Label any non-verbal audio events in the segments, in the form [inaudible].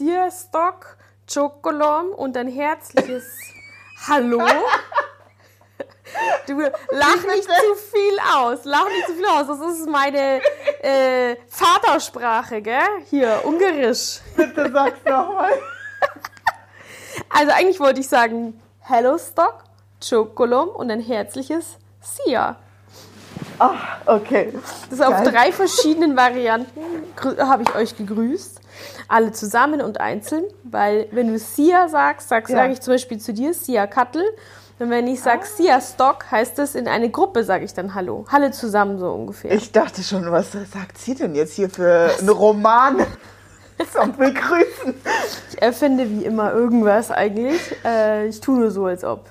Sierstock, Chokolom und ein herzliches [laughs] Hallo. Du lach nicht zu viel aus. Lach nicht zu viel aus. Das ist meine äh, Vatersprache, gell? Hier, Ungarisch. Bitte sag's nochmal. Also eigentlich wollte ich sagen Hello Stock, Chokolom und ein herzliches Sia. Ah, okay. Das ist auf drei verschiedenen Varianten habe ich euch gegrüßt. Alle zusammen und einzeln, weil wenn du Sia sagst, sag, Ja. sage ich zum Beispiel zu dir Sia Kattel. Und wenn ich sage Sia Stock, heißt es in eine Gruppe, sage ich dann Hallo. Alle zusammen so ungefähr. Ich dachte schon, was sagt sie denn jetzt hier für einen Roman zum Begrüßen? Ich erfinde wie immer irgendwas eigentlich. Äh, ich tue nur so, als ob.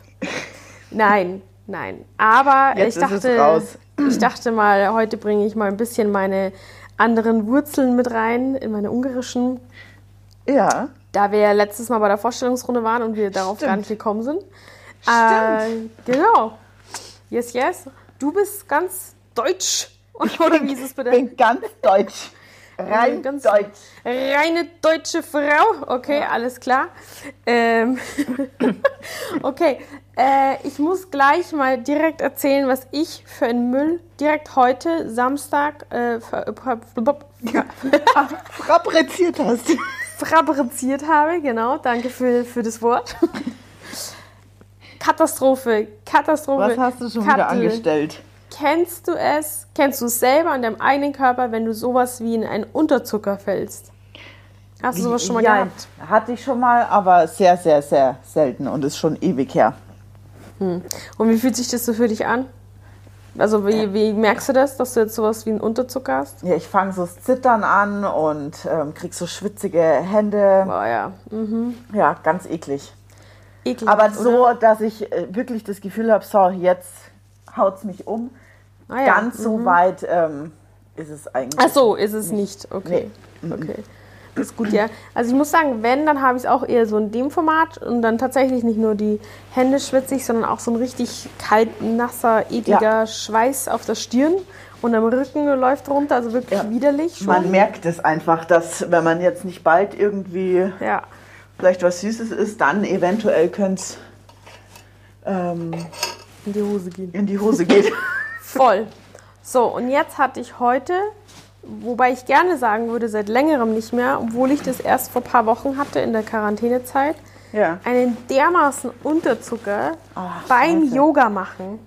Nein, nein. Aber Jetzt ich dachte, ich dachte mal, heute bringe ich mal ein bisschen meine anderen Wurzeln mit rein, in meine ungarischen. Ja, Da wir ja letztes Mal bei der Vorstellungsrunde waren und wir darauf Stimmt. gar nicht gekommen sind. Äh, genau. Yes, yes. Du bist ganz deutsch. Oder wie ist es ich bitte? bin ganz deutsch. Rein Ganz- deutsch. Reine deutsche Frau. Okay, alles klar. Ähm, [laughs] okay, äh, ich muss gleich mal direkt erzählen, was ich für einen Müll direkt heute, Samstag, äh, [laughs] Fabriziert hast. fabriziert habe. Genau, danke für, für das Wort. [laughs] Katastrophe, Katastrophe. Was hast du schon wieder Kattel. angestellt? Kennst du es? Kennst du es selber an deinem eigenen Körper, wenn du sowas wie in einen Unterzucker fällst? Hast du sowas schon mal ja, gehabt? Hatte ich schon mal, aber sehr, sehr, sehr selten und ist schon ewig her. Und wie fühlt sich das so für dich an? Also wie, wie merkst du das, dass du jetzt sowas wie einen Unterzucker hast? Ja, ich fange so das Zittern an und ähm, krieg so schwitzige Hände. Boah, ja. Mhm. Ja, ganz eklig. Ekelhaft, Aber oder? so, dass ich äh, wirklich das Gefühl habe, so, jetzt haut's mich um. Ah, ja. Ganz so weit ähm, ist es eigentlich. Ach so, ist es nicht. Okay. Okay. Das ist gut, ja. Also ich muss sagen, wenn, dann habe ich es auch eher so in dem Format und dann tatsächlich nicht nur die Hände schwitzig, sondern auch so ein richtig kalt, nasser, ekliger Ja. Schweiß auf der Stirn und am Rücken läuft runter, also wirklich Ja. widerlich schon. Man merkt es einfach, dass wenn man jetzt nicht bald irgendwie ja. vielleicht was Süßes isst, dann eventuell könnte es ähm, In die Hose gehen. in die Hose gehen. [laughs] [laughs] Voll. So, und jetzt hatte ich heute, wobei ich gerne sagen würde, seit längerem nicht mehr, obwohl ich das erst vor ein paar Wochen hatte in der Quarantänezeit, ja. einen dermaßen Unterzucker Ach, beim Scheiße. Yoga machen,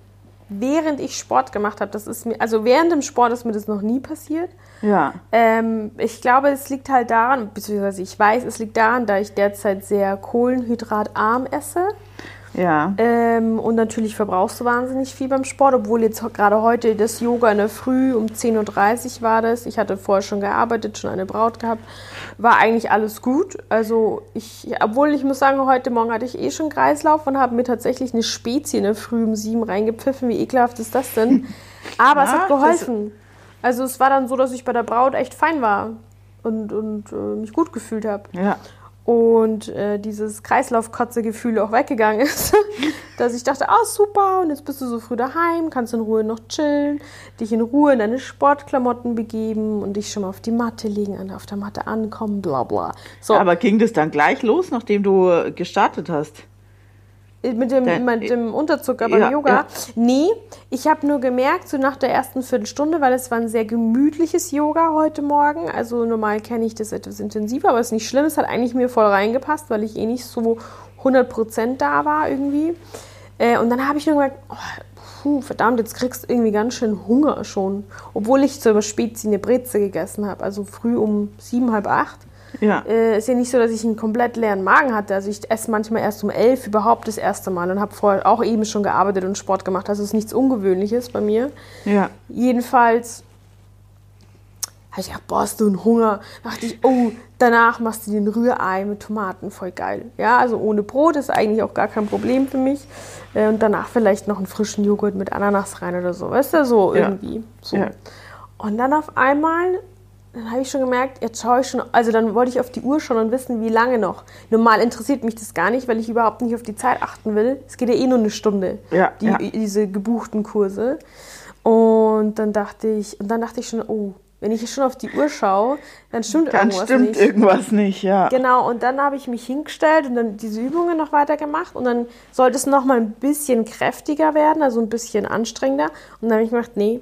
während ich Sport gemacht habe. Das ist mir, also während dem Sport ist mir das noch nie passiert. Ja. Ähm, ich glaube, es liegt halt daran, beziehungsweise ich weiß, es liegt daran, da ich derzeit sehr kohlenhydratarm esse. Ja. Ähm, und natürlich verbrauchst du wahnsinnig viel beim Sport, obwohl jetzt gerade heute das Yoga in der Früh um 10.30 Uhr war das. Ich hatte vorher schon gearbeitet, schon eine Braut gehabt. War eigentlich alles gut. Also ich, obwohl ich muss sagen, heute Morgen hatte ich eh schon Kreislauf und habe mir tatsächlich eine Spezie in der Früh um 7 reingepfiffen. Wie ekelhaft ist das denn? Aber es Ja, hat das- geholfen. Also es war dann so, dass ich bei der Braut echt fein war und, und äh, mich gut gefühlt habe Ja. Und äh, dieses Kreislaufkotze-Gefühl auch weggegangen [laughs] ist, dass ich dachte, ah super, und jetzt bist du so früh daheim, kannst in Ruhe noch chillen, dich in Ruhe in deine Sportklamotten begeben und dich schon mal auf die Matte legen, auf der Matte ankommen, bla bla. So, Aber ging das dann gleich los, nachdem du gestartet hast? Mit dem, Dein- mit dem Unterzucker beim Ja, Yoga? ja. Nee, ich habe nur gemerkt, so nach der ersten Viertelstunde, weil es war ein sehr gemütliches Yoga heute Morgen. Also normal kenne ich das etwas intensiver, aber es ist nicht schlimm. Es hat eigentlich mir voll reingepasst, weil ich eh nicht so 100% da war irgendwie. Äh, und dann habe ich nur gemerkt, oh, puh, verdammt, jetzt kriegst du irgendwie ganz schön Hunger schon. Obwohl ich zur Spezi eine Breze gegessen habe, also früh um sieben, halb acht Ja. äh, ist ja nicht so, dass ich einen komplett leeren Magen hatte. Also ich esse manchmal erst um elf überhaupt das erste Mal und habe vorher auch eben schon gearbeitet und Sport gemacht. Also ist nichts Ungewöhnliches bei mir. Ja. Jedenfalls habe ich gedacht, boah, hast du einen Hunger? dachte ich, oh, danach machst du dir ein Rührei mit Tomaten, voll geil. Ja, also ohne Brot ist eigentlich auch gar kein Problem für mich. Äh, Und danach vielleicht noch einen frischen Joghurt mit Ananas rein oder so. Weißt du, so Ja. irgendwie. So. Ja. Und dann auf einmal, dann habe ich schon gemerkt, jetzt schaue ich schon, also dann wollte ich auf die Uhr schauen und wissen, wie lange noch. Normal interessiert mich das gar nicht, weil ich überhaupt nicht auf die Zeit achten will. Es geht ja eh nur eine Stunde, Ja, die, ja. diese gebuchten Kurse. Und dann dachte ich, und dann dachte ich schon, oh, Wenn ich schon auf die Uhr schaue, dann stimmt Dann irgendwas stimmt nicht. irgendwas nicht, ja. Genau, und dann habe ich mich hingestellt und dann diese Übungen noch weiter gemacht und dann sollte es noch mal ein bisschen kräftiger werden, also ein bisschen anstrengender. Und dann habe ich gedacht, nee,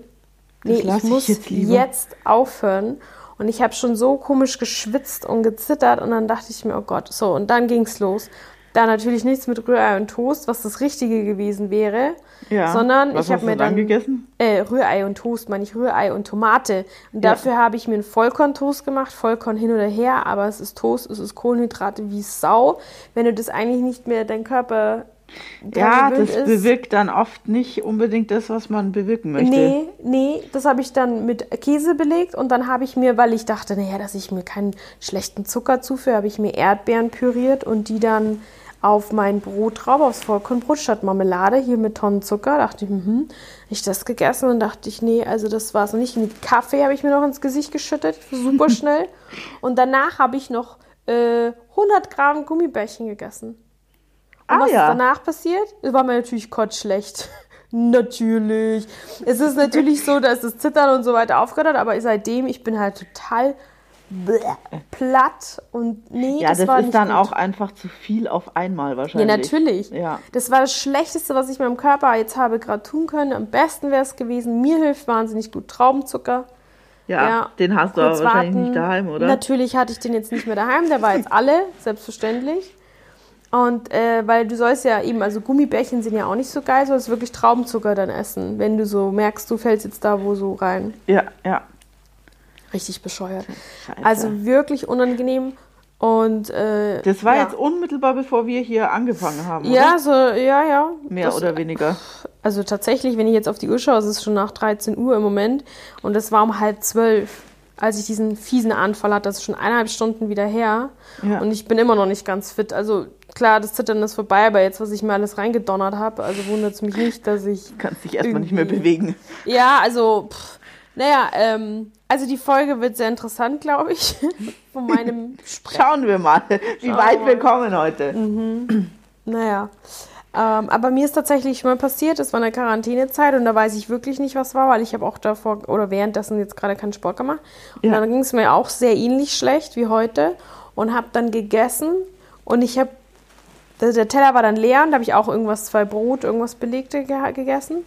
nee, Das ich ich muss jetzt jetzt aufhören. Und ich habe schon so komisch geschwitzt und gezittert und dann dachte ich mir, oh Gott, so, und dann ging es los. Da natürlich nichts mit Rührei und Toast, was das Richtige gewesen wäre, Ja. sondern Was ich habe mir dann dann gegessen? Äh, Rührei und Toast, meine ich Rührei und Tomate. Und Ja. dafür habe ich mir einen Vollkorntoast gemacht, Vollkorn hin oder her, aber es ist Toast, es ist Kohlenhydrate wie Sau. Wenn du das eigentlich nicht mehr dein Körper Ja, das ist. bewirkt dann oft nicht unbedingt das, was man bewirken möchte. Nee, nee, das habe ich dann mit Käse belegt und dann habe ich mir, weil ich dachte, naja, dass ich mir keinen schlechten Zucker zuführe, habe ich mir Erdbeeren püriert und die dann auf mein Brot drauf, aufs Vollkornbrot statt Marmelade, hier mit Tonnen Zucker. Dachte ich, mhm, ich das gegessen und dachte ich, nee, also das war es nicht. Mit Kaffee habe ich mir noch ins Gesicht geschüttet, super schnell. [laughs] und danach habe ich noch äh, 100 Gramm Gummibärchen gegessen. Und Ah, was ja. ist danach passiert? Es war mir natürlich kotzschlecht. [laughs] natürlich. Es ist natürlich so, dass das Zittern und so weiter aufgehört hat, aber seitdem, ich bin halt total platt und nee, Ja, das, das, war ist dann gut. auch einfach zu viel auf einmal Ja, wahrscheinlich. natürlich. Ja. Das war das Schlechteste, was ich meinem Körper jetzt habe gerade tun können. Am besten wäre es gewesen. Mir hilft wahnsinnig gut Traubenzucker. Ja, Ja, den hast du aber wahrscheinlich warten. nicht daheim, oder? Natürlich hatte ich den jetzt nicht mehr daheim. Der war jetzt alle, selbstverständlich. Und äh, weil du sollst ja eben, also Gummibärchen sind ja auch nicht so geil, sollst wirklich Traubenzucker dann essen, wenn du so merkst, du fällst jetzt da wo so rein. Ja, ja. Richtig bescheuert. Scheiße. Also wirklich unangenehm. Und äh, das war ja. jetzt unmittelbar, bevor wir hier angefangen haben, oder? Ja, so, ja, ja. Mehr Das- oder weniger. Also tatsächlich, wenn ich jetzt auf die Uhr schaue, es ist schon nach 13 Uhr im Moment und es war um halb zwölf, als ich diesen fiesen Anfall hatte. Das ist schon eineinhalb Stunden wieder her Ja. und ich bin immer noch nicht ganz fit. Also klar, das Zittern ist vorbei, aber jetzt, was ich mir alles reingedonnert habe, also wundert es mich nicht, dass ich... Kannst dich erstmal nicht mehr bewegen. Ja, also, pff, naja, ähm, also die Folge wird sehr interessant, glaube ich, [laughs] von meinem Sprechen. Schauen wir mal, wie Schauen weit wir wir kommen heute. Naja. Ähm, aber mir ist tatsächlich mal passiert, es war eine Quarantänezeit und da weiß ich wirklich nicht, was war, weil ich habe auch davor oder währenddessen jetzt gerade keinen Sport gemacht. Und Ja. dann ging es mir auch sehr ähnlich schlecht wie heute und habe dann gegessen und ich habe, der, Teller war dann leer und da habe ich auch irgendwas, zwei Brot, irgendwas Belegte ge gegessen.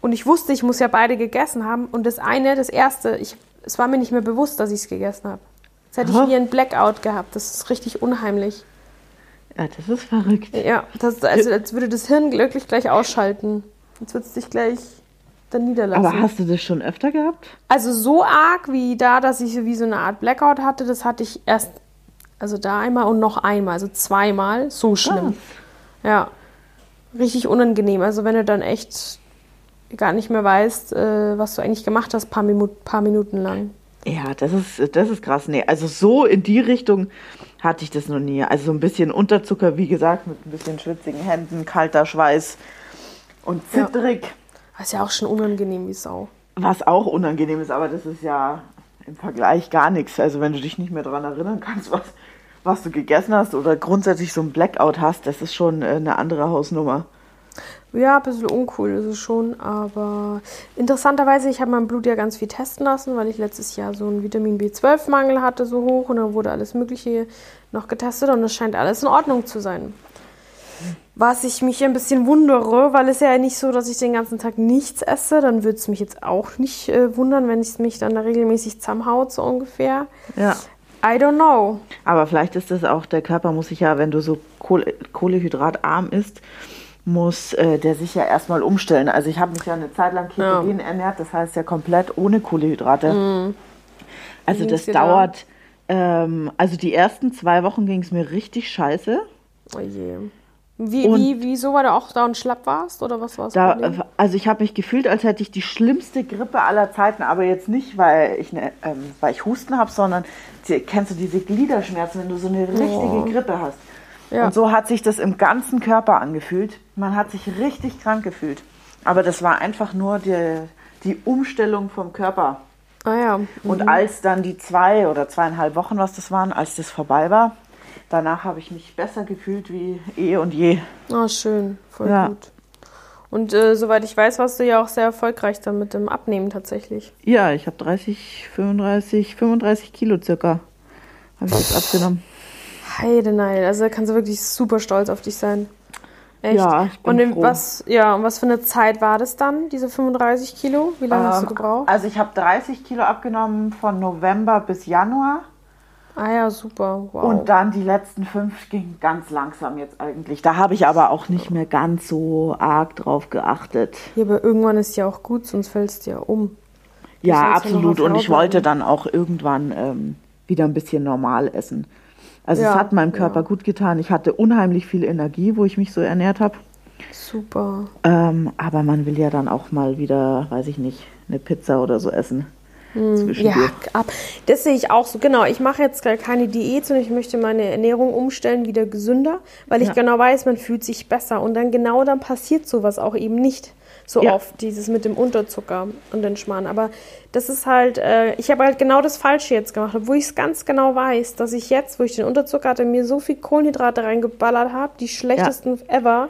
Und ich wusste, ich muss ja beide gegessen haben. Und das eine, das erste, ich, es war mir nicht mehr bewusst, dass ich es gegessen habe. Jetzt hätte Aha. ich wie ein Blackout gehabt. Das ist richtig unheimlich. Ja, das ist verrückt. Ja, das also, als würde das Hirn wirklich gleich ausschalten. Jetzt wird es dich gleich dann niederlassen. Aber hast du das schon öfter gehabt? also so arg wie da, dass ich wie so eine Art Blackout hatte, das hatte ich erst, also da einmal und noch einmal, also zweimal. So schlimm. Ja, richtig unangenehm. Also wenn du dann echt gar nicht mehr weißt, äh, was du eigentlich gemacht hast, paar, Minu paar Minuten lang. Ja, das ist, das ist krass. Nee, also so in die Richtung hatte ich das noch nie. Also so ein bisschen Unterzucker, wie gesagt, mit ein bisschen schwitzigen Händen, kalter Schweiß und Ja. zittrig. Ist ja auch schon unangenehm wie Sau. Was auch unangenehm ist, aber das ist ja im Vergleich gar nichts. Also wenn du dich nicht mehr daran erinnern kannst, was, was du gegessen hast oder grundsätzlich so ein Blackout hast, das ist schon äh, eine andere Hausnummer. Ja, ein bisschen uncool ist es schon, aber interessanterweise, ich habe mein Blut ja ganz viel testen lassen, weil ich letztes Jahr so einen Vitamin B12-Mangel hatte, so hoch und dann wurde alles Mögliche noch getestet und es scheint alles in Ordnung zu sein. Was ich mich ein bisschen wundere, weil es ja nicht so, dass ich den ganzen Tag nichts esse, dann würde es mich jetzt auch nicht äh, wundern, wenn es mich dann da regelmäßig zusammenhaut, so ungefähr. Ja. I don't know. Aber vielleicht ist das auch, der Körper muss sich ja, wenn du so Kohle, kohlehydratarm isst, muss äh, der sich ja erstmal umstellen. Also ich habe mich ja eine Zeit lang ketogen ernährt, das heißt ja komplett ohne Kohlenhydrate. Also Wie das da? dauert, ähm, also die ersten zwei Wochen ging es mir richtig scheiße. Oh je. Wie, Und- wie, wieso, weil du auch da und schlapp warst oder was war das Da, Problem? also ich habe mich gefühlt, als hätte ich die schlimmste Grippe aller Zeiten, aber jetzt nicht, weil ich, ne, ähm, weil ich Husten habe, sondern kennst du diese Gliederschmerzen, wenn du so eine richtige Oh. Grippe hast. Ja. Und so hat sich das im ganzen Körper angefühlt. Man hat sich richtig krank gefühlt. Aber das war einfach nur die, die Umstellung vom Körper. Ah ja. Und als dann die zwei oder zweieinhalb Wochen, was das waren, als das vorbei war, danach habe ich mich besser gefühlt wie eh und je. Ah, schön, voll Ja. gut. Und äh, soweit ich weiß, warst du ja auch sehr erfolgreich dann mit dem Abnehmen tatsächlich. Ja, ich habe 30, 35, 35 Kilo circa. Habe ich jetzt abgenommen. Heidenei, also da kannst du wirklich super stolz auf dich sein. Echt? Ja, ich bin und in froh. was, ja, und was für eine Zeit war das dann, diese 35 Kilo? Wie lange hast du Ähm, gebraucht? Also ich habe 30 Kilo abgenommen von November bis Januar. Ah ja, super. Wow. Und dann die letzten fünf gingen ganz langsam jetzt eigentlich. Da habe ich aber auch nicht mehr ganz so arg drauf geachtet. ja, aber irgendwann ist ja auch gut, sonst fällst du ja um. Ja, absolut. Und ich wollte dann auch irgendwann ähm, wieder ein bisschen normal essen. Also Ja, es hat meinem Körper ja. gut getan. Ich hatte unheimlich viel Energie, wo ich mich so ernährt habe. Super. Ähm, aber man will ja dann auch mal wieder, weiß ich nicht, eine Pizza oder so essen. Ja, Zwischendurch. ab. Das sehe ich auch so. Genau, ich mache jetzt gar keine Diät, sondern ich möchte meine Ernährung umstellen, wieder gesünder, weil ich Ja. genau weiß, man fühlt sich besser. Und dann genau dann passiert sowas auch eben nicht so Ja. oft, dieses mit dem Unterzucker und den Schmarrn. Aber das ist halt, äh, ich habe halt genau das Falsche jetzt gemacht, obwohl ich es ganz genau weiß, dass ich jetzt, wo ich den Unterzucker hatte, mir so viel Kohlenhydrate reingeballert habe, die schlechtesten ever.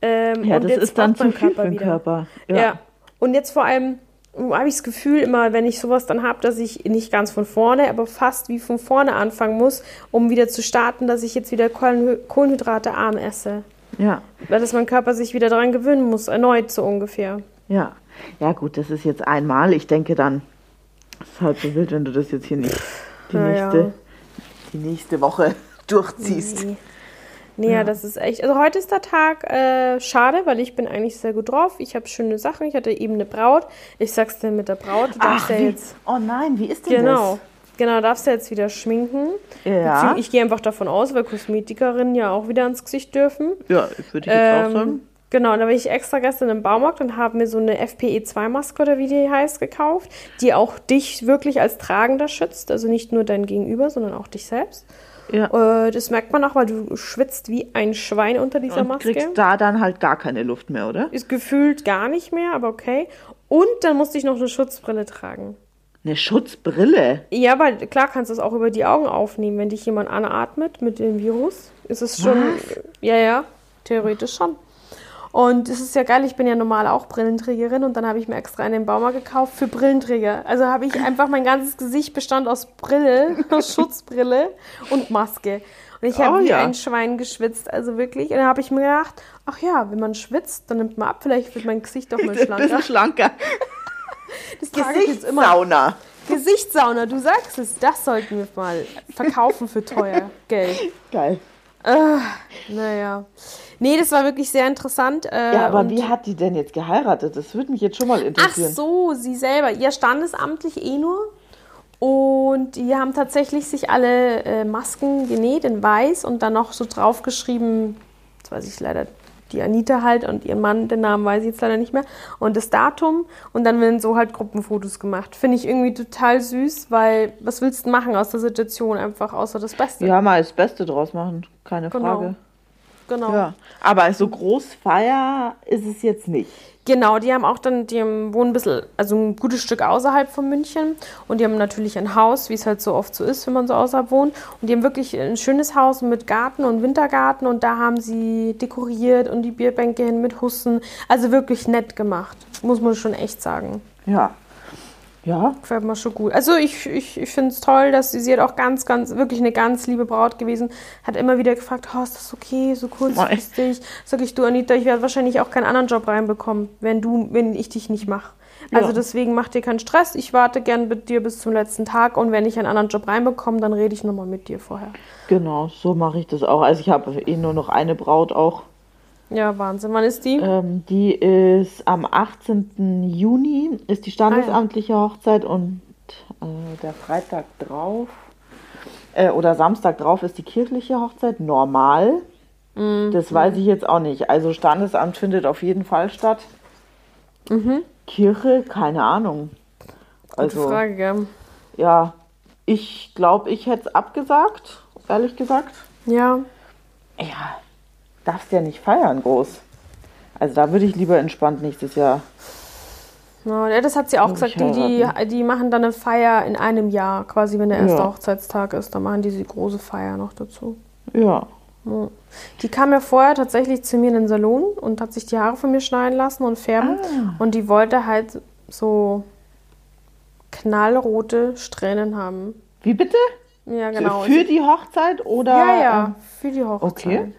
Ähm, Ja, und das ist dann zu viel für den wieder. Körper. Ja. Und jetzt vor allem habe ich das Gefühl immer, wenn ich sowas dann habe, dass ich nicht ganz von vorne, aber fast wie von vorne anfangen muss, um wieder zu starten, dass ich jetzt wieder Kohlenhy- Kohlenhydrate arm esse. Ja. Weil dass mein Körper sich wieder daran gewöhnen muss, erneut so ungefähr. Ja, ja gut, das ist jetzt einmal. Ich denke dann, es ist halb so wild, wenn du das jetzt hier nicht die, Ja, ja. nächste, die nächste Woche [laughs] durchziehst. Nee. Nee, ja. das ist echt. Also heute ist der Tag äh, schade, weil ich bin eigentlich sehr gut drauf. Ich habe schöne Sachen. Ich hatte eben eine Braut. Ich sag's dir mit der Braut. Du Ach, ja jetzt. oh nein, wie ist denn Genau. Genau, darfst du jetzt wieder schminken. Ja. Ich gehe einfach davon aus, weil Kosmetikerinnen ja auch wieder ans Gesicht dürfen. Ja, würde ich jetzt auch sagen. Ähm, genau, und da war ich extra gestern im Baumarkt und habe mir so eine FPE2-Maske oder wie die heißt gekauft, die auch dich wirklich als Tragender schützt. Also nicht nur dein Gegenüber, sondern auch dich selbst. Ja. Äh, das merkt man auch, weil du schwitzt wie ein Schwein unter dieser Und Maske. kriegst da dann halt gar keine Luft mehr, oder? Ist gefühlt gar nicht mehr, aber okay. Und dann musste ich noch eine Schutzbrille tragen. Eine Schutzbrille. Ja, weil klar kannst du es auch über die Augen aufnehmen, wenn dich jemand anatmet mit dem Virus. Ist es schon. Ja, ja, theoretisch schon. Und es ist ja geil, ich bin ja normal auch Brillenträgerin und dann habe ich mir extra einen Baumarkt gekauft für Brillenträger. Also habe ich einfach mein ganzes Gesicht bestand aus Brille, [laughs] aus Schutzbrille und Maske. Und ich habe Oh wie ja. ein Schwein geschwitzt, also wirklich. Und dann habe ich mir gedacht, ach ja, wenn man schwitzt, dann nimmt man ab, vielleicht wird mein Gesicht doch mal [laughs] Ein schlanker. bisschen schlanker. Das trage ich jetzt immer. Gesichtssauna. Gesichtssauna, du sagst es, das sollten wir mal verkaufen für teuer [laughs] Geld. Geil. Naja. Nee, das war wirklich sehr interessant. Äh, Ja, aber und- wie hat die denn jetzt geheiratet? Das würde mich jetzt schon mal Ach interessieren. so, sie selber. Ihr standesamtlich eh nur. Und die haben tatsächlich sich alle äh, Masken genäht in weiß und dann noch so draufgeschrieben, jetzt weiß ich leider, die Anita halt und ihr Mann, den Namen weiß ich jetzt leider nicht mehr, und das Datum. Und dann werden so halt Gruppenfotos gemacht. Finde ich irgendwie total süß, weil was willst du machen aus der Situation einfach, außer das Beste? Ja, mal das Beste draus machen, keine Genau. Frage. Genau. Ja. Aber so Großfeier ist es jetzt nicht. Genau, die haben auch dann, die wohnen ein bisschen, also ein gutes Stück außerhalb von München und die haben natürlich ein Haus, wie es halt so oft so ist, wenn man so außerhalb wohnt. Und die haben wirklich ein schönes Haus mit Garten und Wintergarten und da haben sie dekoriert und die Bierbänke hin mit Hussen. Also wirklich nett gemacht, muss man schon echt sagen. Ja. Ja. Gefällt mir schon gut. Also ich, ich, ich finde es toll, dass sie, sie hat auch ganz, ganz, wirklich eine ganz liebe Braut gewesen. Hat immer wieder gefragt, oh, ist das okay, so kurzfristig? Sag ich, du Anita, ich werde wahrscheinlich auch keinen anderen Job reinbekommen, wenn du, wenn ich dich nicht mache. Also Ja. deswegen mach dir keinen Stress. Ich warte gern mit dir bis zum letzten Tag und wenn ich einen anderen Job reinbekomme, dann rede ich nochmal mit dir vorher. Genau, so mache ich das auch. Also ich habe eh nur noch eine Braut auch. Ja, Wahnsinn. Wann ist die? Ähm, die ist am 18. Juni, ist die standesamtliche Hochzeit und äh, der Freitag drauf äh, oder Samstag drauf ist die kirchliche Hochzeit normal. Das weiß ich jetzt auch nicht. Also Standesamt findet auf jeden Fall statt. Kirche, keine Ahnung. Gute Also Frage, gell? ja, ich glaube, ich hätte es abgesagt, ehrlich gesagt. Ja. Ja, darfst ja nicht feiern groß. Also da würde ich lieber entspannt nächstes Jahr. Ja, das hat sie auch gesagt. Die, die, die machen dann eine Feier in einem Jahr, quasi wenn der erste Ja. Hochzeitstag ist. Dann machen die diese große Feier noch dazu. Ja, Die kam ja vorher tatsächlich zu mir in den Salon und hat sich die Haare von mir schneiden lassen und färben. Ah. Und die wollte halt so knallrote Strähnen haben. Wie bitte? Ja, genau. Für die Hochzeit oder? ja, ja, ähm, für die Hochzeit. okay.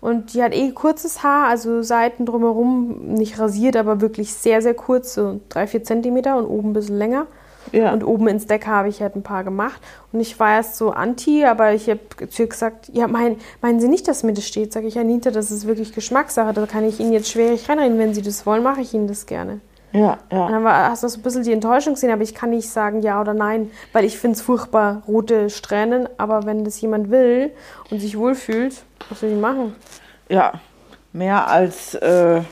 Und die hat eh kurzes Haar, also Seiten drumherum nicht rasiert, aber wirklich sehr, sehr kurz, so drei, vier Zentimeter und oben ein bisschen länger. Ja. Und oben ins Deck habe ich halt ein paar gemacht. Und ich war erst so anti, aber ich habe zu ihr gesagt, ja, mein, meinen Sie nicht, dass mir das steht? Sage ich, Anita, das ist wirklich Geschmackssache. Da kann ich Ihnen jetzt schwierig reinreden. Wenn Sie das wollen, mache ich Ihnen das gerne. Ja, Und ja. dann war, hast du so ein bisschen die Enttäuschung gesehen, aber ich kann nicht sagen ja oder nein, weil ich finde es furchtbar, rote Strähnen. Aber wenn das jemand will und sich wohlfühlt, was will ich machen? Ja, mehr als äh,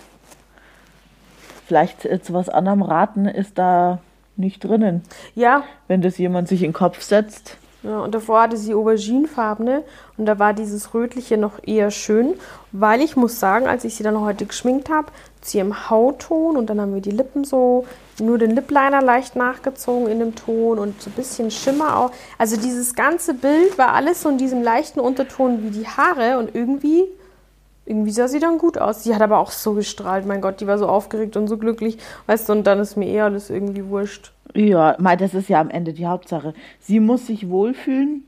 vielleicht zu was anderem raten ist da nicht drinnen. Ja, Wenn das jemand sich in den Kopf setzt. Ja, und davor hatte sie auberginefarbene und da war dieses rötliche noch eher schön, weil ich muss sagen, als ich sie dann heute geschminkt habe, zu ihrem Hautton und dann haben wir die Lippen so, nur den Lipliner leicht nachgezogen in dem Ton und so ein bisschen Schimmer auch. Also dieses ganze Bild war alles so in diesem leichten Unterton wie die Haare und irgendwie, irgendwie sah sie dann gut aus. Sie hat aber auch so gestrahlt, mein Gott, die war so aufgeregt und so glücklich, weißt du, und dann ist mir eher alles irgendwie wurscht. Ja, mal, das ist ja am Ende die Hauptsache. Sie muss sich wohlfühlen.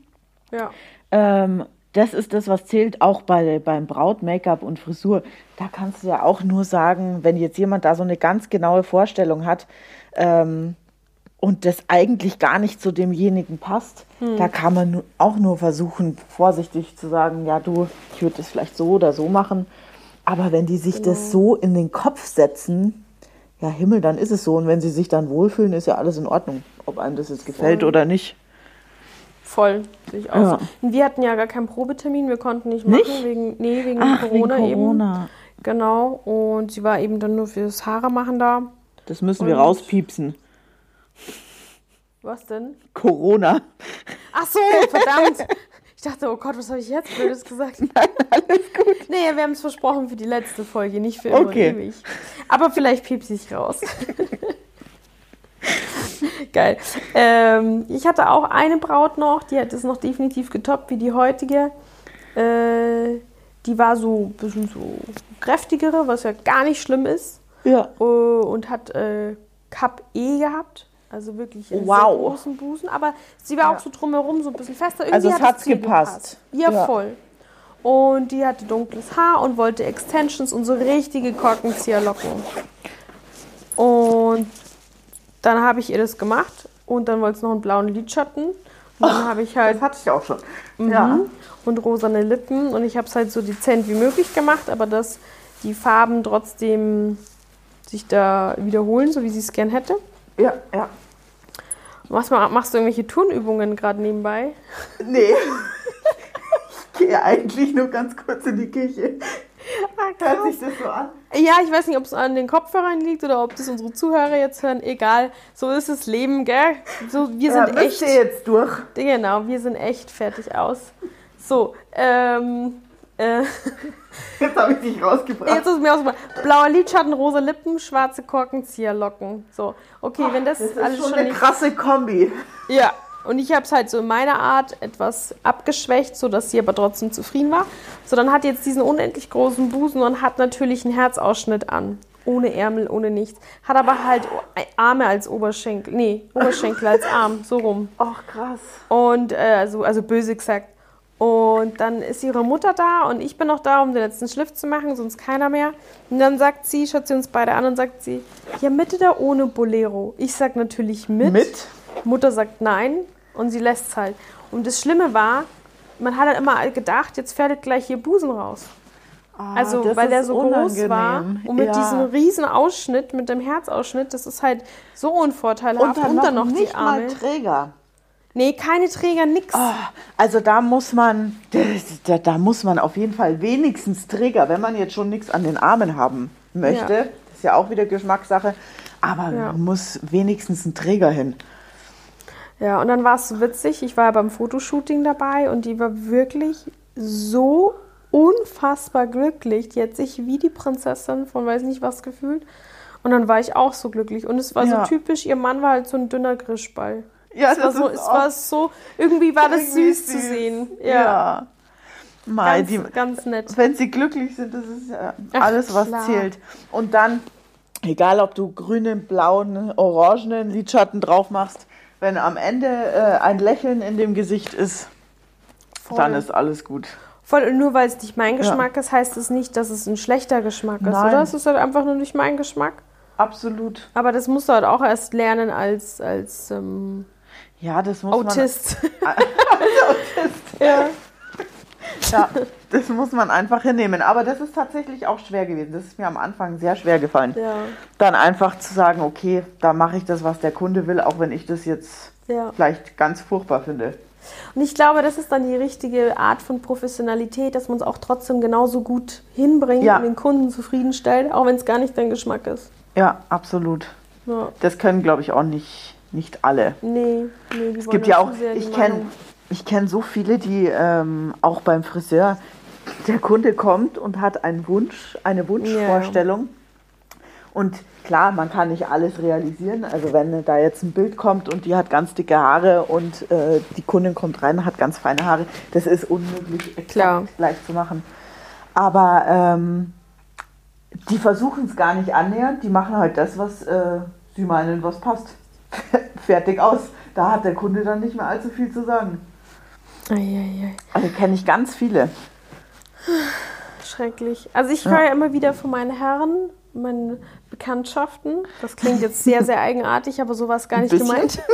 Ja. Ähm, das ist das, was zählt, auch bei, beim Braut, Make-up und Frisur. Da kannst du ja auch nur sagen, wenn jetzt jemand da so eine ganz genaue Vorstellung hat ähm, und das eigentlich gar nicht zu demjenigen passt, da kann man auch nur versuchen, vorsichtig zu sagen, ja du, ich würde das vielleicht so oder so machen. Aber wenn die sich das so in den Kopf setzen, ja Himmel, dann ist es so. Und wenn sie sich dann wohlfühlen, ist ja alles in Ordnung, ob einem das jetzt gefällt Voll. oder nicht. Voll, sehe ich auch Ja. wir hatten ja gar keinen Probetermin, wir konnten nicht machen, Nicht? wegen, nee, wegen Ach, Corona, wegen Corona. eben. Genau, und sie war eben dann nur fürs Haare machen da. Das müssen wir Und- rauspiepsen. Was denn? Corona. Ach so, verdammt. Ich dachte, oh Gott, was habe ich jetzt Blödes gesagt? [laughs] Nein, alles gut. Nee, wir haben es versprochen für die letzte Folge, nicht für immer Okay. ewig. Aber vielleicht piepse ich raus. [laughs] Geil. Ähm, ich hatte auch eine Braut noch, die hat es noch definitiv getoppt wie die heutige. Äh, die war so ein bisschen so kräftigere, was ja gar nicht schlimm ist. Ja. Äh, und hat äh, Cup E gehabt. Also wirklich einen sehr Wow. großen Busen. Aber sie war auch so drumherum so ein bisschen fester. Irgendwie Also es hat hat's ihr gepasst. Ja, Ja. voll. Und die hatte dunkles Haar und wollte Extensions und so richtige Korkenzieherlocken. Und dann habe ich ihr das gemacht und dann wollte es noch einen blauen Lidschatten. Und dann habe ich halt hatte ich auch schon. Mhm. Und rosane Lippen. Und ich habe es halt so dezent wie möglich gemacht, aber dass die Farben trotzdem sich da wiederholen, so wie sie es gern hätte. Ja, ja. Was ma- machst du irgendwelche Turnübungen gerade nebenbei? Nee. [laughs] ich gehe eigentlich nur ganz kurz in die Küche. Hört sich das so an? Ja, ich weiß nicht, ob es an den Kopfhörern liegt oder ob das unsere Zuhörer jetzt hören. Egal, so ist das Leben, gell? So, wir sind ja, echt. jetzt durch. Genau, wir sind echt fertig aus. So, ähm. Äh, [laughs] Jetzt habe ich dich rausgebracht. Jetzt ist mir ausgemacht. Blauer Lidschatten, rosa Lippen, schwarze Korkenzieherlocken. So, okay, wenn das, das ist alles schon schon eine nicht. krasse Kombi. Ja, und ich habe es halt so in meiner Art etwas abgeschwächt, sodass sie aber trotzdem zufrieden war. So, dann hat jetzt diesen unendlich großen Busen und hat natürlich einen Herzausschnitt an. Ohne Ärmel, ohne nichts. Hat aber halt Arme als Oberschenkel. Nee, Oberschenkel als Arm, so rum. Ach, krass. Und äh, also, also böse gesagt. Und dann ist ihre Mutter da und ich bin noch da, um den letzten Schliff zu machen, sonst keiner mehr. Und dann sagt sie, schaut sie uns beide an und sagt sie, ja mit oder ohne Bolero? Ich sag natürlich mit. Mit? Mutter sagt nein und sie lässt es halt. Und das Schlimme war, man hat dann immer gedacht, jetzt fährt gleich ihr Busen raus. Ah, Also, weil der so groß war unangenehm. und mit ja. diesem riesen Ausschnitt, mit dem Herzausschnitt, das ist halt so unvorteilhaft. und dann, und dann noch, noch nicht die Arme. mal Träger. Nee, keine Träger, nix. Also da muss man, da, da muss man auf jeden Fall wenigstens Träger, wenn man jetzt schon nichts an den Armen haben möchte. Ja. Das ist ja auch wieder Geschmackssache. Aber Ja. man muss wenigstens einen Träger hin. Ja, und dann war es so witzig. Ich war ja beim Fotoshooting dabei und die war wirklich so unfassbar glücklich. Die hat sich wie die Prinzessin von weiß nicht was gefühlt. Und dann war ich auch so glücklich. Und es war Ja. so typisch, ihr Mann war halt so ein dünner Grischball. Ja, Es war, so, es war so, irgendwie war das irgendwie süß, zu sehen. Ja. Ja. Mai, Ganz, die, ganz nett. wenn sie glücklich sind, das ist ja Ach, alles, was klar. zählt. Und dann, egal ob du grünen, blauen, orangenen Lidschatten drauf machst, wenn am Ende äh, ein Lächeln in dem Gesicht ist, Voll. dann ist alles gut. Voll, und nur weil es nicht mein Geschmack ist, heißt es nicht, dass es ein schlechter Geschmack ist, Nein. oder? Es ist halt einfach nur nicht mein Geschmack. Absolut. Aber das musst du halt auch erst lernen als, als ähm, Ja, das muss Autist. man. Autist. [laughs] ja. Ja, [laughs] das muss man einfach hinnehmen. Aber das ist tatsächlich auch schwer gewesen. Das ist mir am Anfang sehr schwer gefallen. ja, Dann einfach zu sagen, okay, da mache ich das, was der Kunde will, auch wenn ich das jetzt ja. vielleicht ganz furchtbar finde. Und ich glaube, das ist dann die richtige Art von Professionalität, dass man es auch trotzdem genauso gut hinbringt Ja. und den Kunden zufriedenstellt, auch wenn es gar nicht dein Geschmack ist. Ja, absolut. Das können, glaube ich, auch nicht, nicht alle. Nee, nee, die Es gibt ja auch, ich kenne. Ich kenn so viele, die ähm, auch beim Friseur, der Kunde kommt und hat einen Wunsch, eine Wunschvorstellung. Und klar, man kann nicht alles realisieren. Also wenn da jetzt ein Bild kommt und die hat ganz dicke Haare und äh, die Kundin kommt rein und hat ganz feine Haare, das ist unmöglich Klar. gleich zu machen. Aber ähm, die versuchen es gar nicht annähernd, die machen halt das, was äh, sie meinen, was passt. [laughs] Fertig aus. Da hat der Kunde dann nicht mehr allzu viel zu sagen. Eieiei. Also kenne ich ganz viele. Schrecklich. Also ich höre ja immer wieder von meinen Herren, meinen Bekanntschaften. Das klingt jetzt sehr, sehr eigenartig, aber so war es gar nicht gemeint. [laughs]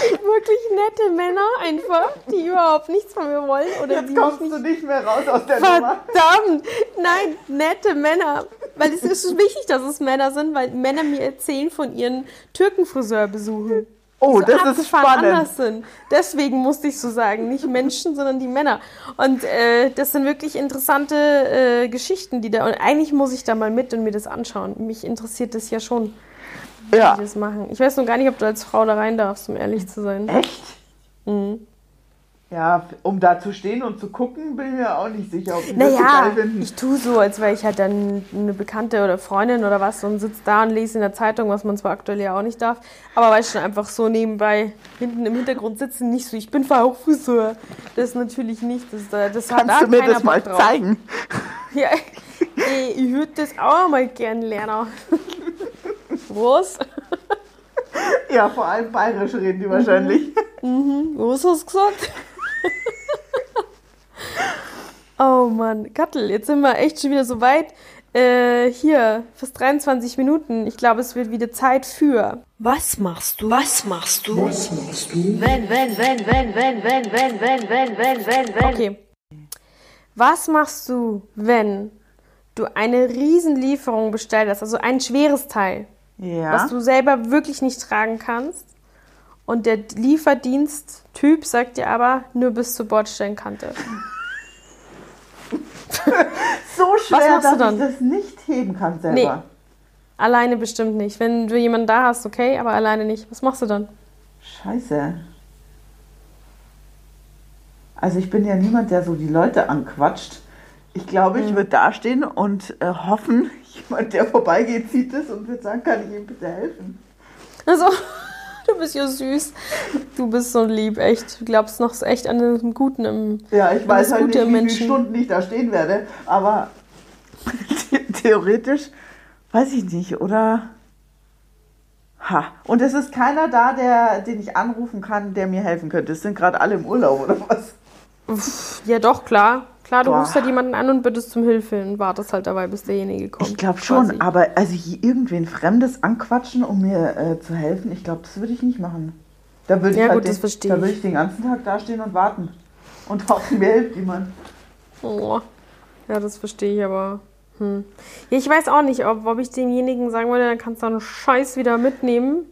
Wirklich nette Männer einfach, die überhaupt nichts von mir wollen oder Jetzt die kommst mich du nicht nicht mehr raus aus der Nummer. Verdammt! Nein, nette Männer. Weil es ist wichtig, dass es Männer sind, weil Männer mir erzählen von ihren Türkenfriseurbesuchen. Oh, das ist abgefahren spannend. anders sind. Deswegen musste ich so sagen, nicht Menschen, sondern die Männer. Und äh, das sind wirklich interessante äh, Geschichten, die da. Und eigentlich muss ich da mal mit und mir das anschauen. Mich interessiert das ja schon, wie Ja. die das machen. Ich weiß noch gar nicht, ob du als Frau da rein darfst, um ehrlich zu sein. Echt? Mhm. Ja, um da zu stehen und zu gucken, bin ich mir auch nicht sicher, ob das so Naja, geil finden. ich tue so, als wäre ich halt dann eine Bekannte oder Freundin oder was und sitze da und lese in der Zeitung, was man zwar aktuell ja auch nicht darf, aber weil ich schon einfach so nebenbei hinten im Hintergrund sitzen, nicht so, ich bin Friseur. Das natürlich nicht. Das, äh, das hat Kannst da du mir keiner das mal drauf. zeigen? [laughs] Ja, ey, ich würde das auch mal gern lernen. [laughs] Was? Ja, vor allem bayerisch reden die wahrscheinlich. Was hast du gesagt? [laughs] oh Mann, Kattel, jetzt sind wir echt schon wieder so weit. Äh, hier, fast 23 Minuten. Ich glaube, es wird wieder Zeit für. Was machst du? Was machst du? Was machst du? Wenn, wenn, wenn, wenn, wenn, wenn, wenn, wenn, wenn, wenn, wenn, wenn. Okay. Was machst du, wenn du eine Riesenlieferung bestellt hast, also ein schweres Teil, Ja. was du selber wirklich nicht tragen kannst und der Lieferdienst-Typ sagt dir aber nur bis zur Bordsteinkante. [laughs] so schwer, du dass dann? ich das nicht heben kann selber. Nee. Alleine bestimmt nicht. Wenn du jemanden da hast, okay, aber alleine nicht. Was machst du dann? Scheiße. Also ich bin ja niemand, der so die Leute anquatscht. Ich glaube, ich würde dastehen und äh, hoffen, [laughs] jemand, der vorbeigeht, sieht es und wird sagen, kann ich ihm bitte helfen? Also, du bist ja süß. Du bist so lieb, echt. Du glaubst noch echt an den Guten im. Ja, ich weiß halt nicht, wie viele Menschen. Stunden ich da stehen werde, aber [laughs] theoretisch weiß ich nicht, oder? Ha. Und es ist keiner da, der, den ich anrufen kann, der mir helfen könnte. Es sind gerade alle im Urlaub, oder was? Ja, doch, klar. Klar, du Boah. rufst halt jemanden an und bittest zum Hilfe und wartest halt dabei, bis derjenige kommt. Ich glaube schon, quasi. aber also hier irgendwen Fremdes anquatschen, um mir äh, zu helfen, ich glaube, das würde ich nicht machen. Da würde ich, Ja, halt gut, das den, da ich. würde ich den ganzen Tag dastehen und warten. Und hoffen, mir hilft jemand. Oh. Ja, das verstehe ich aber. Hm. Ja, ich weiß auch nicht, ob, ob ich demjenigen sagen würde, dann kannst du einen Scheiß wieder mitnehmen.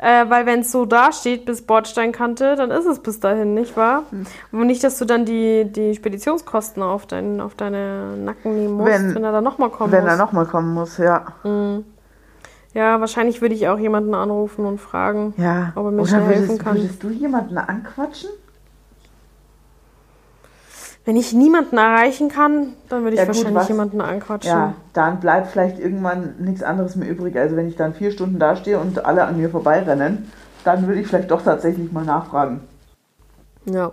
Äh, weil wenn es so dasteht bis Bordsteinkante, dann ist es bis dahin, nicht wahr? Hm. Und nicht, dass du dann die, die Speditionskosten auf, dein, auf deine Nacken nehmen musst, Wenn- wenn, er dann nochmal kommen Wenn muss. er nochmal kommen muss, ja. ja, wahrscheinlich würde ich auch jemanden anrufen und fragen, Ja. ob er mir Oder schnell helfen kann. würdest du jemanden anquatschen? Wenn ich niemanden erreichen kann, dann würde ich Ja, gut, wahrscheinlich was- jemanden anquatschen. Ja, dann bleibt vielleicht irgendwann nichts anderes mehr übrig. Also wenn ich dann vier Stunden dastehe und alle an mir vorbeirennen, dann würde ich vielleicht doch tatsächlich mal nachfragen. Ja.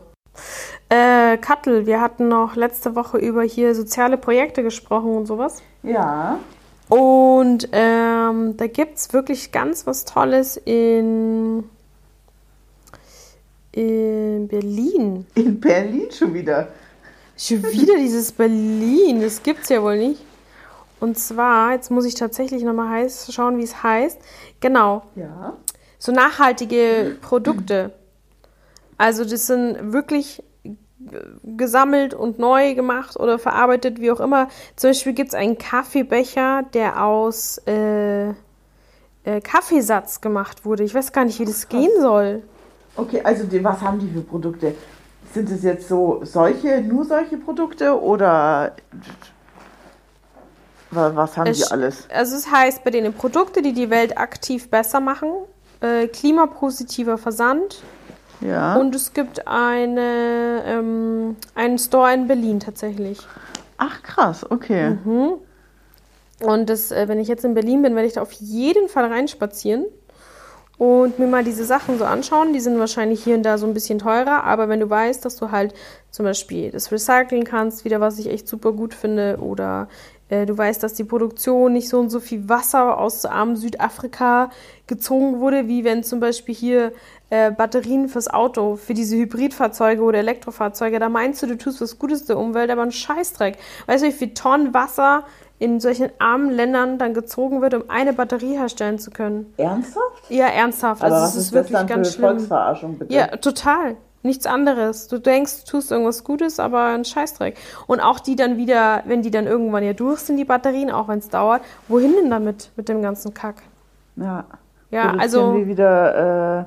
Äh, Kattel, wir hatten noch letzte Woche über hier soziale Projekte gesprochen und sowas. Ja. Und ähm, da gibt es wirklich ganz was Tolles in, in Berlin. In Berlin schon wieder. Schon wieder dieses Berlin, das gibt's ja wohl nicht. Und zwar, jetzt muss ich tatsächlich nochmal schauen, wie es heißt. Genau, Ja. so nachhaltige Produkte. Also das sind wirklich gesammelt und neu gemacht oder verarbeitet, wie auch immer. Zum Beispiel gibt es einen Kaffeebecher, der aus äh, äh, Kaffeesatz gemacht wurde. Ich weiß gar nicht, wie das gehen soll. Okay, also die, was haben die für Produkte? Sind es jetzt so solche, nur solche Produkte oder wa- was haben die Es- alles? Also es heißt bei denen Produkte, die die Welt aktiv besser machen, äh, klimapositiver Versand Ja. und es gibt eine, ähm, einen Store in Berlin tatsächlich. Ach krass, okay. Und das, äh, wenn ich jetzt in Berlin bin, werde ich da auf jeden Fall reinspazieren und mir mal diese Sachen so anschauen. Die sind wahrscheinlich hier und da so ein bisschen teurer, aber wenn du weißt, dass du halt zum Beispiel das recyceln kannst, wieder was ich echt super gut finde, oder du weißt, dass die Produktion nicht so und so viel Wasser aus armen Südafrika gezogen wurde, wie wenn zum Beispiel hier äh, Batterien fürs Auto, für diese Hybridfahrzeuge oder Elektrofahrzeuge, da meinst du, du tust was Gutes der Umwelt, aber ein Scheißdreck. Weißt du, wie viel Tonnen Wasser in solchen armen Ländern dann gezogen wird, um eine Batterie herstellen zu können? Ernsthaft? Ja, ernsthaft. Aber also was es ist ist das wirklich dann ganz für schlimm. Volksverarschung bitte? Ja, total. Nichts anderes. Du denkst, du tust irgendwas Gutes, aber ein Scheißdreck. Und auch die dann wieder, wenn die dann irgendwann ja durch sind, die Batterien, auch wenn es dauert, wohin denn damit mit dem ganzen Kack? Ja. Ja, also wir wieder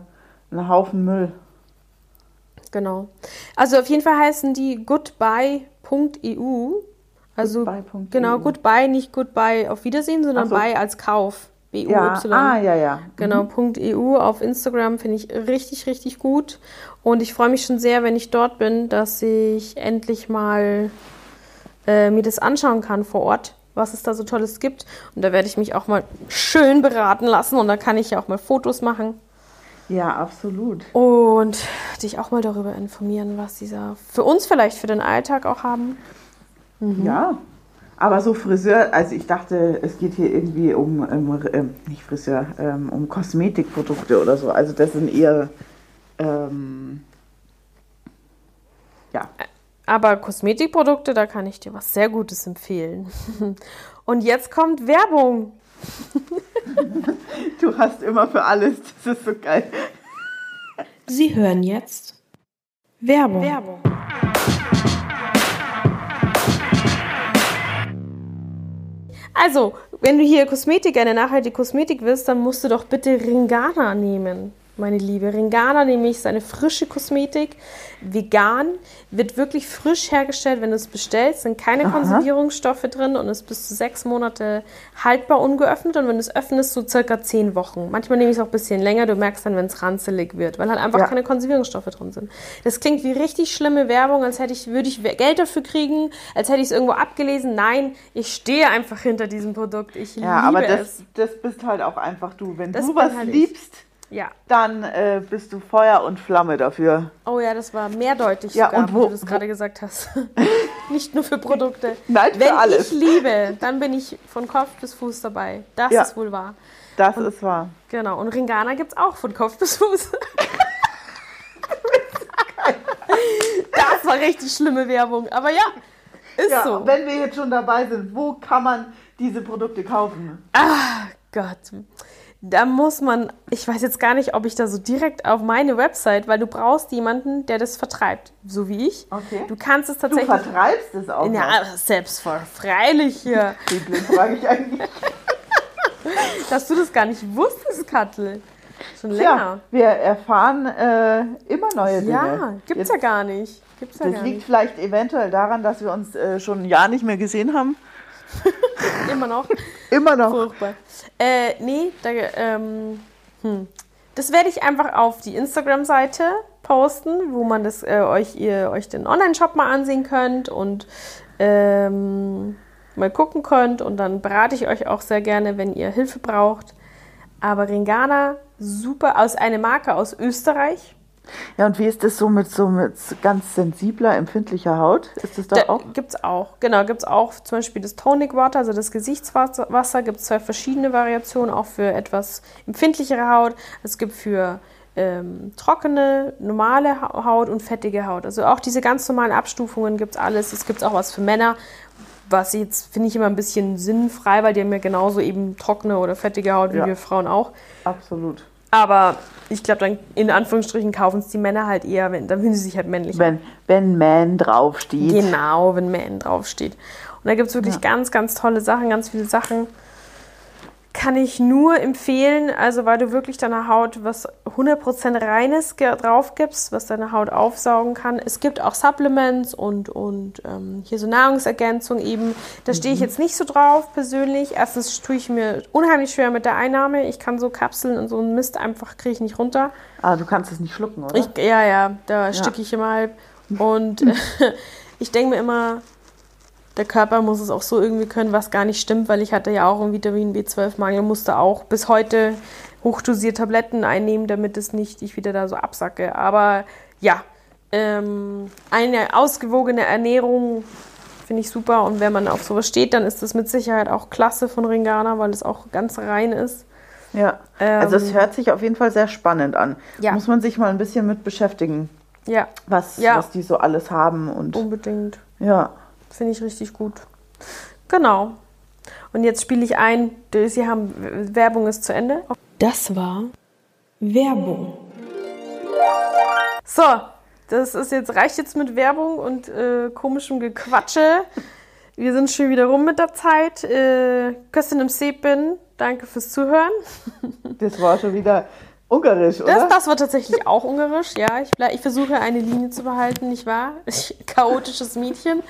äh, einen Haufen Müll. genau. Also auf jeden Fall heißen die goodbye.eu. Also Goodbye.eu. genau, goodbye, nicht goodbye auf Wiedersehen, sondern so. buy als Kauf. B-U-Y. Ja. Ah, ja, ja. Genau, .eu auf Instagram finde ich richtig, richtig gut. Und ich freue mich schon sehr, wenn ich dort bin, dass ich endlich mal äh, mir das anschauen kann vor Ort, was es da so Tolles gibt. Und da werde ich mich auch mal schön beraten lassen und da kann ich ja auch mal Fotos machen Ja, absolut. und dich auch mal darüber informieren, was dieser für uns vielleicht für den Alltag auch haben. Mhm. Ja. Aber so Friseur, also ich dachte, es geht hier irgendwie um, um ähm, nicht Friseur, ähm, um Kosmetikprodukte oder so. Also das sind eher, ähm, ja, Aber Kosmetikprodukte, da kann ich dir was sehr Gutes empfehlen. [laughs] Und jetzt kommt Werbung. [laughs] du hast immer für alles, das ist so geil. Sie hören jetzt Werbung. Also, wenn du hier Kosmetik, eine nachhaltige Kosmetik willst, dann musst du doch bitte Ringana nehmen, meine Liebe. Ringana nämlich ist eine frische Kosmetik, vegan, wird wirklich frisch hergestellt, wenn du es bestellst, sind keine Aha. Konservierungsstoffe drin und ist bis zu sechs Monate haltbar ungeöffnet und wenn du es öffnest, so circa zehn Wochen. Manchmal nehme ich es auch ein bisschen länger, du merkst dann, wenn es ranzelig wird, weil halt einfach Ja. keine Konservierungsstoffe drin sind. Das klingt wie richtig schlimme Werbung, als hätte ich, würde ich Geld dafür kriegen, als hätte ich es irgendwo abgelesen. Nein, ich stehe einfach hinter diesem Produkt. Ich Ja, liebe aber es. das, das bist halt auch einfach du. Wenn Das du was halt ich. Ja. dann äh, bist du Feuer und Flamme dafür. Oh ja, das war mehrdeutig Ja, sogar, und wie wo- du das gerade gesagt hast. [laughs] Nicht nur für Produkte. [laughs] Nein, für Wenn alles. ich liebe, dann bin ich von Kopf bis Fuß dabei. Das Ja. ist wohl wahr. Das ist wahr. Genau. Und Ringana gibt es auch von Kopf bis Fuß. [laughs] das war richtig schlimme Werbung. Aber ja, ist Ja, so. wenn wir jetzt schon dabei sind, wo kann man diese Produkte kaufen? Gott. Da muss man, ich weiß jetzt gar nicht, ob ich da so direkt auf meine Website, weil du brauchst jemanden, der das vertreibt, so wie ich. Okay. Du kannst es Du tatsächlich. vertreibst es auch. ja, selbstverfreilich hier. [laughs] Wie blind frage ich eigentlich. [laughs] Dass du das gar nicht wusstest, Kattel. Schon länger. Ja, wir erfahren äh, immer neue Dinge. Ja, gibt's Jetzt, ja gar nicht. Gibt's ja Das gar liegt nicht. vielleicht eventuell daran, dass wir uns äh, schon ein Jahr nicht mehr gesehen haben. [laughs] Immer noch. Immer noch. Furchtbar. Äh, nee, da, ähm, hm. das werde ich einfach auf die Instagram-Seite posten, wo man das, äh, euch, ihr euch den Online-Shop mal ansehen könnt und ähm, mal gucken könnt. Und dann berate ich euch auch sehr gerne, wenn ihr Hilfe braucht. Aber Ringana, super, aus einer Marke aus Österreich. Ja, und wie ist das so mit so mit ganz sensibler, empfindlicher Haut? Ist das da, Da auch? gibt es auch. Genau, gibt es auch zum Beispiel das Tonic Water, also das Gesichtswasser. Wasser gibt es zwei verschiedene Variationen, auch für etwas empfindlichere Haut. Es gibt für ähm, trockene, normale Ha- Haut und fettige Haut. Also auch diese ganz normalen Abstufungen gibt es alles. Es gibt auch was für Männer, was jetzt finde ich immer ein bisschen sinnfrei, weil die haben ja genauso eben trockene oder fettige Haut wie Ja. wir Frauen auch. Absolut. Aber ich glaube, dann in Anführungsstrichen kaufen es die Männer halt eher, wenn, dann fühlen sie sich halt männlich. Wenn, wenn Man draufsteht. Genau, wenn Man draufsteht. Und da gibt es wirklich Ja. ganz, ganz tolle Sachen, ganz viele Sachen. Kann ich nur empfehlen, also weil du wirklich deiner Haut was 100% Reines drauf gibst, was deine Haut aufsaugen kann. Es gibt auch Supplements und, und ähm, hier so Nahrungsergänzung eben. Da stehe Mhm. ich jetzt nicht so drauf persönlich. Erstens tue ich mir unheimlich schwer mit der Einnahme. Ich kann so Kapseln und so einen Mist einfach kriege ich nicht runter. Ah, du kannst es nicht schlucken, oder? Ich, ja, ja, da stücke ich immer halb. Und äh, [laughs] ich denke mir immer, der Körper muss es auch so irgendwie können, was gar nicht stimmt, weil ich hatte ja auch einen Vitamin B12-Mangel, musste auch bis heute hochdosiert Tabletten einnehmen, damit es nicht ich wieder da so absacke. Aber ja, ähm, eine ausgewogene Ernährung finde ich super. Und wenn man auf sowas steht, dann ist das mit Sicherheit auch klasse von Ringana, weil es auch ganz rein ist. ja. Ähm, also es hört sich auf jeden Fall sehr spannend an. Ja. Muss man sich mal ein bisschen mit beschäftigen, Ja, was, Ja. was die so alles haben und unbedingt. ja. Finde ich richtig gut. Genau. Und jetzt spiele ich ein, Sie haben Werbung ist zu Ende. Das war Werbung. So, das ist jetzt reicht jetzt mit Werbung und äh, komischem Gequatsche. Wir sind schon wieder rum mit der Zeit. Äh, Köszönöm szépen. Danke fürs Zuhören. Das war schon wieder ungarisch, oder? Das, das war tatsächlich auch ungarisch, ja. Ich, bleib, ich versuche eine Linie zu behalten, nicht wahr? Ich, chaotisches Mädchen.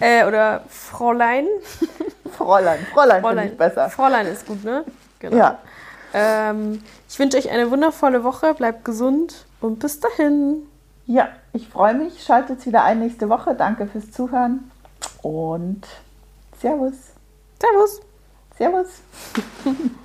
Äh, oder Fräulein. Fräulein. Fräulein, finde Fräulein. ich besser. Fräulein ist gut, ne? Genau. Ja. Ähm, ich wünsche euch eine wundervolle Woche. Bleibt gesund und bis dahin. Ja, ich freue mich. Schaltet wieder ein nächste Woche. Danke fürs Zuhören und Servus. Servus. Servus. [laughs]